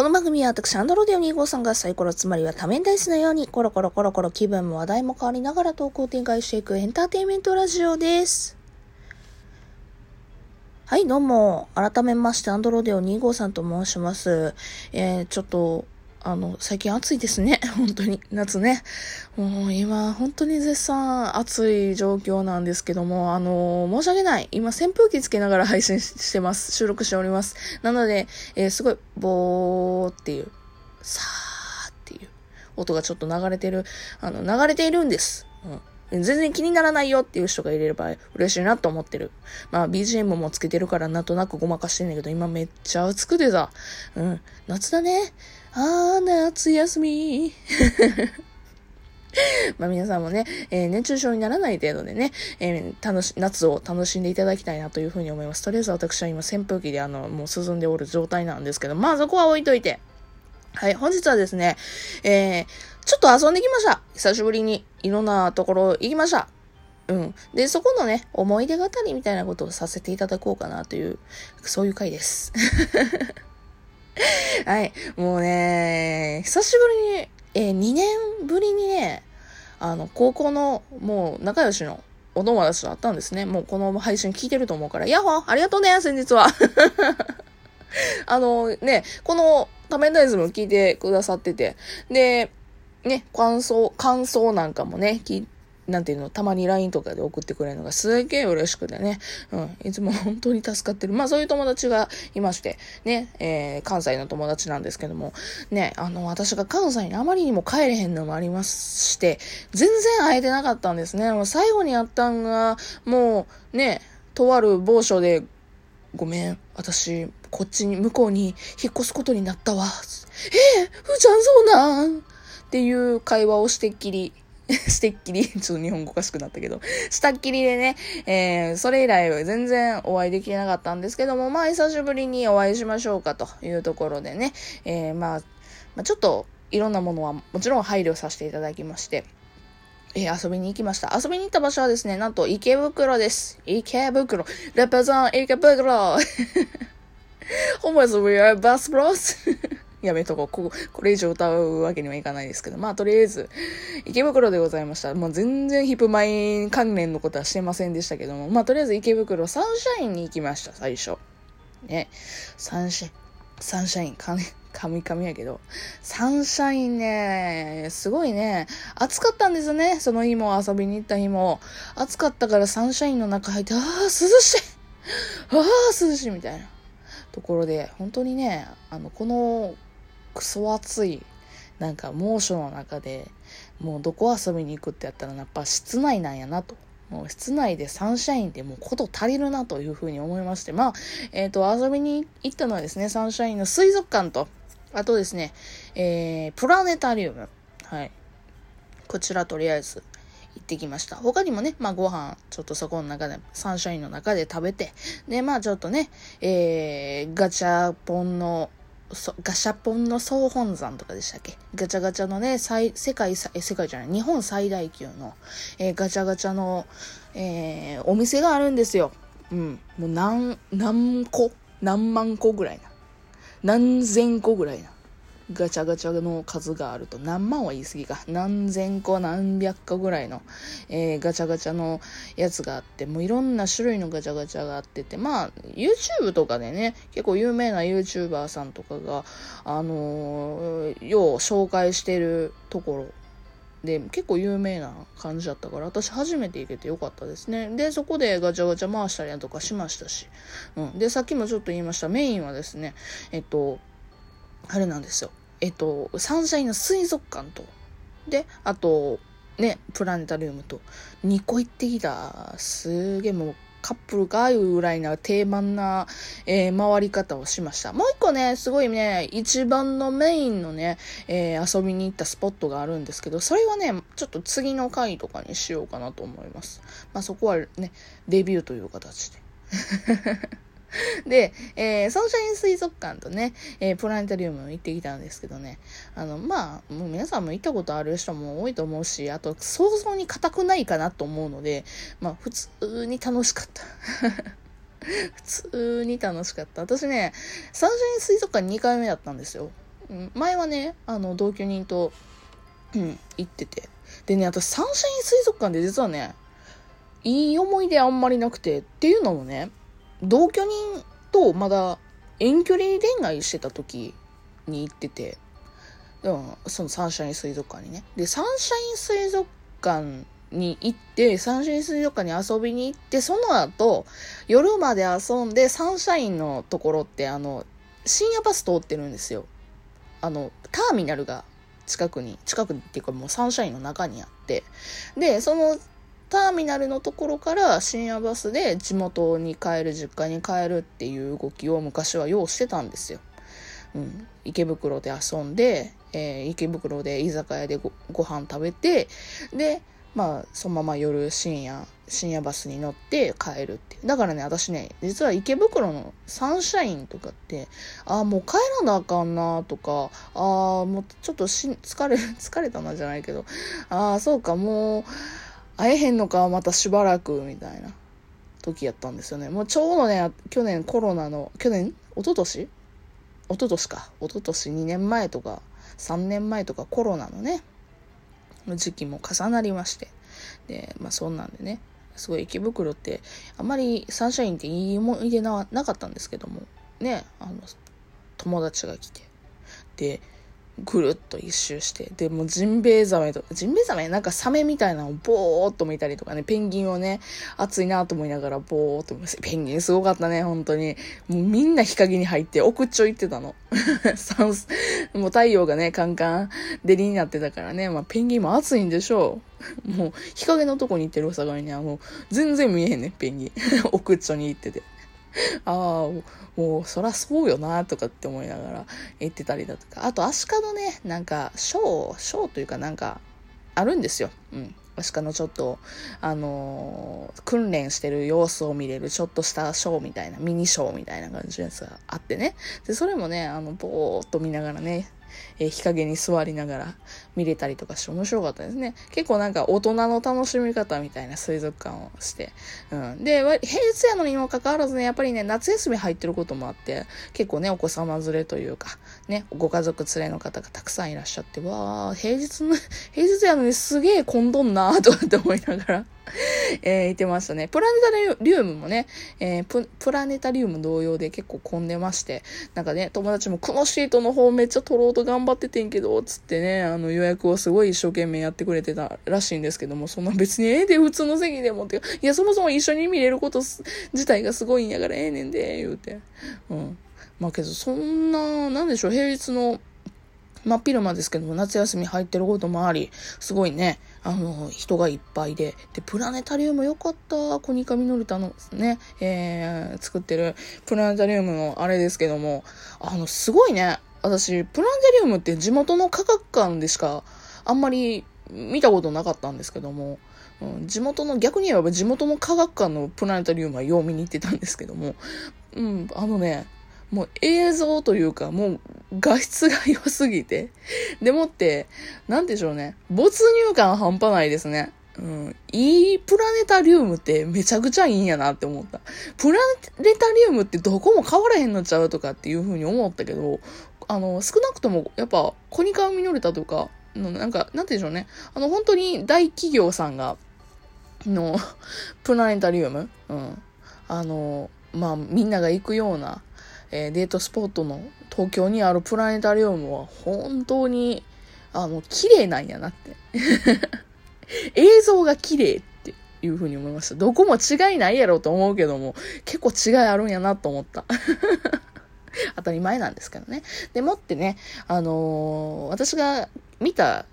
この番組は私、アンドロデオ2号さんがサイコロつまりは多面ダイスのようにコロコロコロコロ気分も話題も変わりながら投稿を展開していくエンターテインメントラジオです。はい、どうも。改めまして、アンドロデオ2号さんと申します。えー、ちょっと、あの、最近暑いですね。本当に。夏ね。もう今、本当に絶賛暑い状況なんですけども、あの、申し訳ない。今、扇風機つけながら配信してます。収録しております。なので、えーすごい、ボーっていう、さーっていう音がちょっと流れてる、あの、流れているんです。うん。全然気にならないよっていう人がいれば嬉しいなと思ってる。まあ BGM もつけてるからなんとなくごまかしてんだけど、今めっちゃ暑くてさ。うん。夏だね。あー、夏休み。まあ皆さんもね、えー熱中症にならない程度でね、えー楽し、夏を楽しんでいただきたいなというふうに思います。とりあえず私は今扇風機であの、もう涼んでおる状態なんですけど、まあそこは置いといて。はい、本日はですね、えー、ちょっと遊んできました。久しぶりにいろんなところ行きました。うん。で、そこのね、思い出語りみたいなことをさせていただこうかなという、そういう回です。はい。もうね、久しぶりに、えー、2年ぶりにね、あの、高校の、もう、仲良しのお友達と会ったんですね。もうこの配信聞いてると思うから、ヤッホーありがとうね、先日は。あのね、この仮面ダイズも聞いてくださってて、で、ね、感想、感想なんかもね、きなんていうの、たまに LINE とかで送ってくれるのがすげえ嬉しくてね、うん、いつも本当に助かってる。まあそういう友達がいまして、ね、えー、関西の友達なんですけども、ね、あの、私が関西にあまりにも帰れへんのもありまして、全然会えてなかったんですね。もう最後にやったんが、もう、ね、とある某所で、ごめん、私、こっちに、向こうに引っ越すことになったわ。えー、ふーちゃんそうなんっていう会話をしてっきり、してっきり、ちょっと日本語おかしくなったけど、したっきりでね、えー、それ以来全然お会いできなかったんですけども、まあ久しぶりにお会いしましょうかというところでね、えー、まあ、まあ、ちょっといろんなものはもちろん配慮させていただきまして、えー遊びに行きました。遊びに行った場所はですね、なんと池袋です。池袋。レペザン池袋。ホモズ We are Bass Bros. やめとこう。ここれ以上歌うわけにはいかないですけど。まあ、とりあえず、池袋でございました。もう全然ヒップマイン関連のことはしてませんでしたけども。まあ、とりあえず池袋サンシャインに行きました、最初。ね。サンシャイン、サンシャイン、かね、カミカミやけど。サンシャインね、すごいね、暑かったんですね。その日も遊びに行った日も。暑かったからサンシャインの中入って、ああ、涼しいああ、涼しいみたいなところで、本当にね、あの、このクソ暑い、なんか猛暑の中で、もうどこ遊びに行くってやったら、やっぱ室内なんやなと。もう室内でサンシャインってもうこと足りるなというふうに思いまして、まあ、えっ、と、遊びに行ったのはですね、サンシャインの水族館と、あとですね、えー、プラネタリウム。はい。こちらとりあえず行ってきました。他にもね、まあご飯、ちょっとそこの中で、サンシャインの中で食べて、で、まあちょっとね、えー、ガチャポンの、そガシャポンの総本山とかでしたっけ？ガチャガチャのね、世界、世界じゃない、日本最大級の、えーガチャガチャの、えーお店があるんですよ。うん。もう何、何個？何万個ぐらいな。何千個ぐらいな。ガチャガチャの数があると、何万は言い過ぎか。何千個、何百個ぐらいの、えーガチャガチャのやつがあって、もういろんな種類のガチャガチャがあってて、まあ、YouTube とかでね、結構有名な YouTuber さんとかが、あのーよう紹介してるところで、結構有名な感じだったから、私初めて行けてよかったですね。で、そこでガチャガチャ回したりだとかしましたし。うん。で、さっきもちょっと言いました、メインはですね、えっと、あれなんですよ。えっと、サンシャインの水族館と、で、あと、ね、プラネタリウムと、2個行ってきた、すげえもう、カップルかいうぐらいな定番な、えー回り方をしました。もう一個ね、すごいね、一番のメインのね、えー遊びに行ったスポットがあるんですけど、それはね、ちょっと次の回とかにしようかなと思います。まあそこはね、デビューという形で。で、えーサンシャイン水族館とね、えープラネタリウム行ってきたんですけどね、あの、まあ、もう皆さんも行ったことある人も多いと思うし、あと想像に固くないかなと思うので、まあ、普通に楽しかった。普通に楽しかった。私ね、サンシャイン水族館2回目だったんですよ。前はね、あの、同居人と、うん、行ってて。でね、私、サンシャイン水族館で実はね、いい思い出あんまりなくて、っていうのもね、同居人とまだ遠距離恋愛してた時に行ってて、うん、そのサンシャイン水族館にね。で、サンシャイン水族館に行って、サンシャイン水族館に遊びに行って、その後、夜まで遊んで、サンシャインのところって、あの、深夜バス通ってるんですよ。あの、ターミナルが近くに、近くっていうかもうサンシャインの中にあって、で、そのターミナルのところから深夜バスで地元に帰る、実家に帰るっていう動きを昔はようしてたんですよ。うん、池袋で遊んで、えー、池袋で居酒屋でごご飯食べて、で、まあ、そのまま夜深夜、深夜バスに乗って帰るって。だからね、私ね、実は池袋のサンシャインとかって、ああ、もう帰らなあかんなとか、ああ、もうちょっとし疲れ、疲れたなじゃないけど、ああ、そうか、もう、会えへんのか、またしばらく、みたいな時やったんですよね。もうちょうどね、去年コロナの、去年？一昨年？一昨年か。一昨年2年前とか、3年前とかコロナのね、の時期も重なりまして。で、まあそんなんでね、すごい池袋って、あまりサンシャインっていい思い出ななかったんですけども、ね、あの、友達が来て、で、ぐるっと一周して、で、もジンベエザメと、ジンベエザメなんかサメみたいなのをボーっと見たりとかね、ペンギンをね、熱いなと思いながらボーっと見ます。ペンギンすごかったね、本当に。もうみんな日陰に入って奥っちょ行ってたの。もう太陽がね、カンカン照りになってたからね、まあペンギンも暑いんでしょう。もう日陰のとこに行ってるお魚にはもう全然見えへんね、ペンギン。奥っちょに行ってて。ああ、もうそらそうよなとかって思いながら言ってたりだとか。あと、アシカのね、なんか、ショー、ショーというかなんか、あるんですよ。うん。アシカのちょっと、あのー、訓練してる様子を見れる、ちょっとしたショーみたいな、ミニショーみたいな感じのやつがあってね。で、それもね、あの、ぼーっと見ながらね、えー、日陰に座りながら見れたりとかして面白かったですね。結構なんか大人の楽しみ方みたいな水族館をして。うん。で、平日やのにもかかわらずね、やっぱりね、夏休み入ってることもあって、結構ね、お子様連れというか、ね、ご家族連れの方がたくさんいらっしゃって、わー、平日の、平日やのにすげえ混んどんなーとかって思いながら えー、いてましたね。プラネタリウムもね、えー、プ、プラネタリウム同様で結構混んでまして、なんかね、友達もこのシートの方めっちゃ取ろうと頑張っててんけど、つってね、あの予約をすごい一生懸命やってくれてたらしいんですけども、そんな別にええで普通の席でもって、いや、そもそも一緒に見れること自体がすごいんやからええねんで、言うて。うん。まあけど、そんな、なんでしょう、平日の真っ昼間ですけども、夏休み入ってることもあり、すごいね、あの、人がいっぱいで、で、プラネタリウムよかった。コニカミノルタのね、えー、作ってるプラネタリウムのあれですけども、あの、すごいね。私、プラネタリウムって地元の科学館でしかあんまり見たことなかったんですけども、うん、地元の、逆に言えば地元の科学館のプラネタリウムはよう見に行ってたんですけども、うん、あのね、もう映像というか、もう画質が良すぎて。でもって、なんでしょうね。没入感半端ないですね。うん。いいプラネタリウムってめちゃくちゃいいんやなって思った。プラネタリウムってどこも変わらへんのちゃうとかっていう風に思ったけど、あの、少なくともやっぱコニカミノルタとか、のなんか、なんて言うんでしょうね。あの、本当に大企業さんが、の、プラネタリウムうん。あの、まあ、みんなが行くような、えー、デートスポットの東京にあるプラネタリウムは本当に、あの、綺麗なんやなって。映像が綺麗っていう風に思いました。どこも違いないやろうと思うけども、結構違いあるんやなと思った。当たり前なんですけどね。でもってね、あのー、私が見た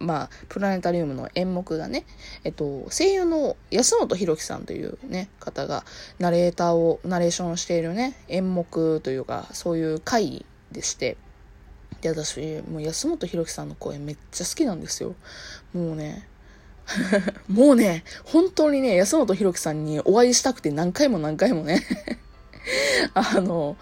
まあ、プラネタリウムの演目がね、えっと、声優の安本博樹さんというね、方が、ナレーターを、ナレーションしているね、演目というか、そういう回でして、で、私、もう安本博樹さんの声めっちゃ好きなんですよ。もうね、もうね、本当にね、安本博樹さんにお会いしたくて何回も何回もね あの、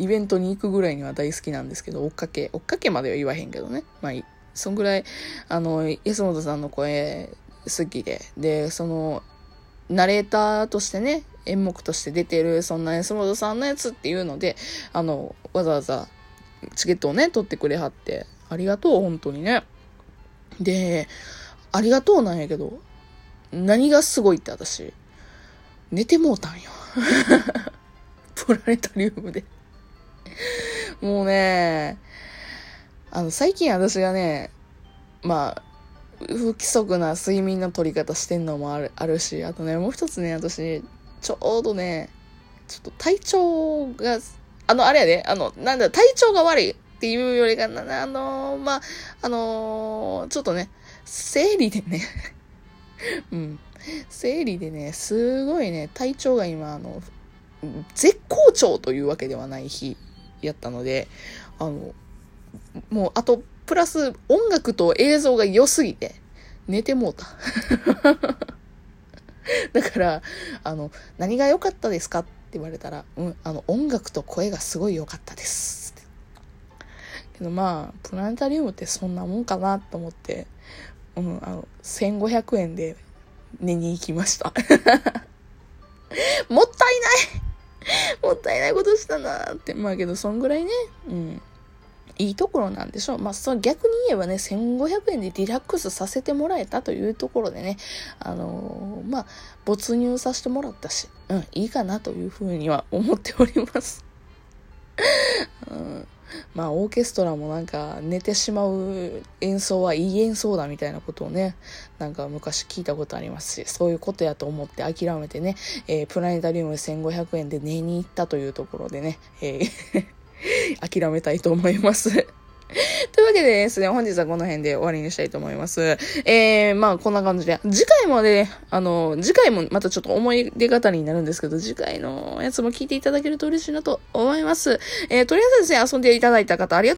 イベントに行くぐらいには大好きなんですけど、追っかけ、追っかけまでは言わへんけどね。まあ、そんぐらい、あの、安本さんの声好きで、で、その、ナレーターとしてね、演目として出てる、そんな安本さんのやつっていうので、あの、わざわざチケットをね、取ってくれはって、ありがとう、本当にね。で、ありがとうなんやけど、何がすごいって私、寝てもうたんよ。プラネタリウムで もうね、あの、最近私がね、まあ、不規則な睡眠の取り方してんのもあるあるし、あとね、もう一つね、私、ちょうどね、ちょっと体調が、あの、あれやで、あの、なんだ、体調が悪いっていうよりかな、あのまあ、あのちょっとね、生理でね うん。生理でね、すごいね、体調が今、あの、絶好調というわけではない日やったので、あの、もう、あと、プラス音楽と映像が良すぎて、寝てもうた。だから、あの、何が良かったですかって言われたら、うん、あの、音楽と声がすごい良かったです。けどまあ、プラネタリウムってそんなもんかなと思って、うん、あの、1500円で寝に行きました。もったいない もったいないことしたなって。まあけど、そんぐらいね、うん。いいところなんでしょう。まあ、その逆に言えばね、1500円でリラックスさせてもらえたというところでね、あのー、まあ、没入させてもらったし、うん、いいかなというふうには思っております。うん、まあ、オーケストラもなんか、寝てしまう演奏はいい演奏だみたいなことをね、なんか昔聞いたことありますし、そういうことやと思って諦めてね、えー、プラネタリウム1500円で寝に行ったというところでね、えー 諦めたいと思います。というわけでですね、本日はこの辺で終わりにしたいと思います。えー、まあこんな感じで、次回まで、あの、次回もまたちょっと思い出語りになるんですけど、次回のやつも聞いていただけると嬉しいなと思います。えー、とりあえずですね、遊んでいただいた方ありがとう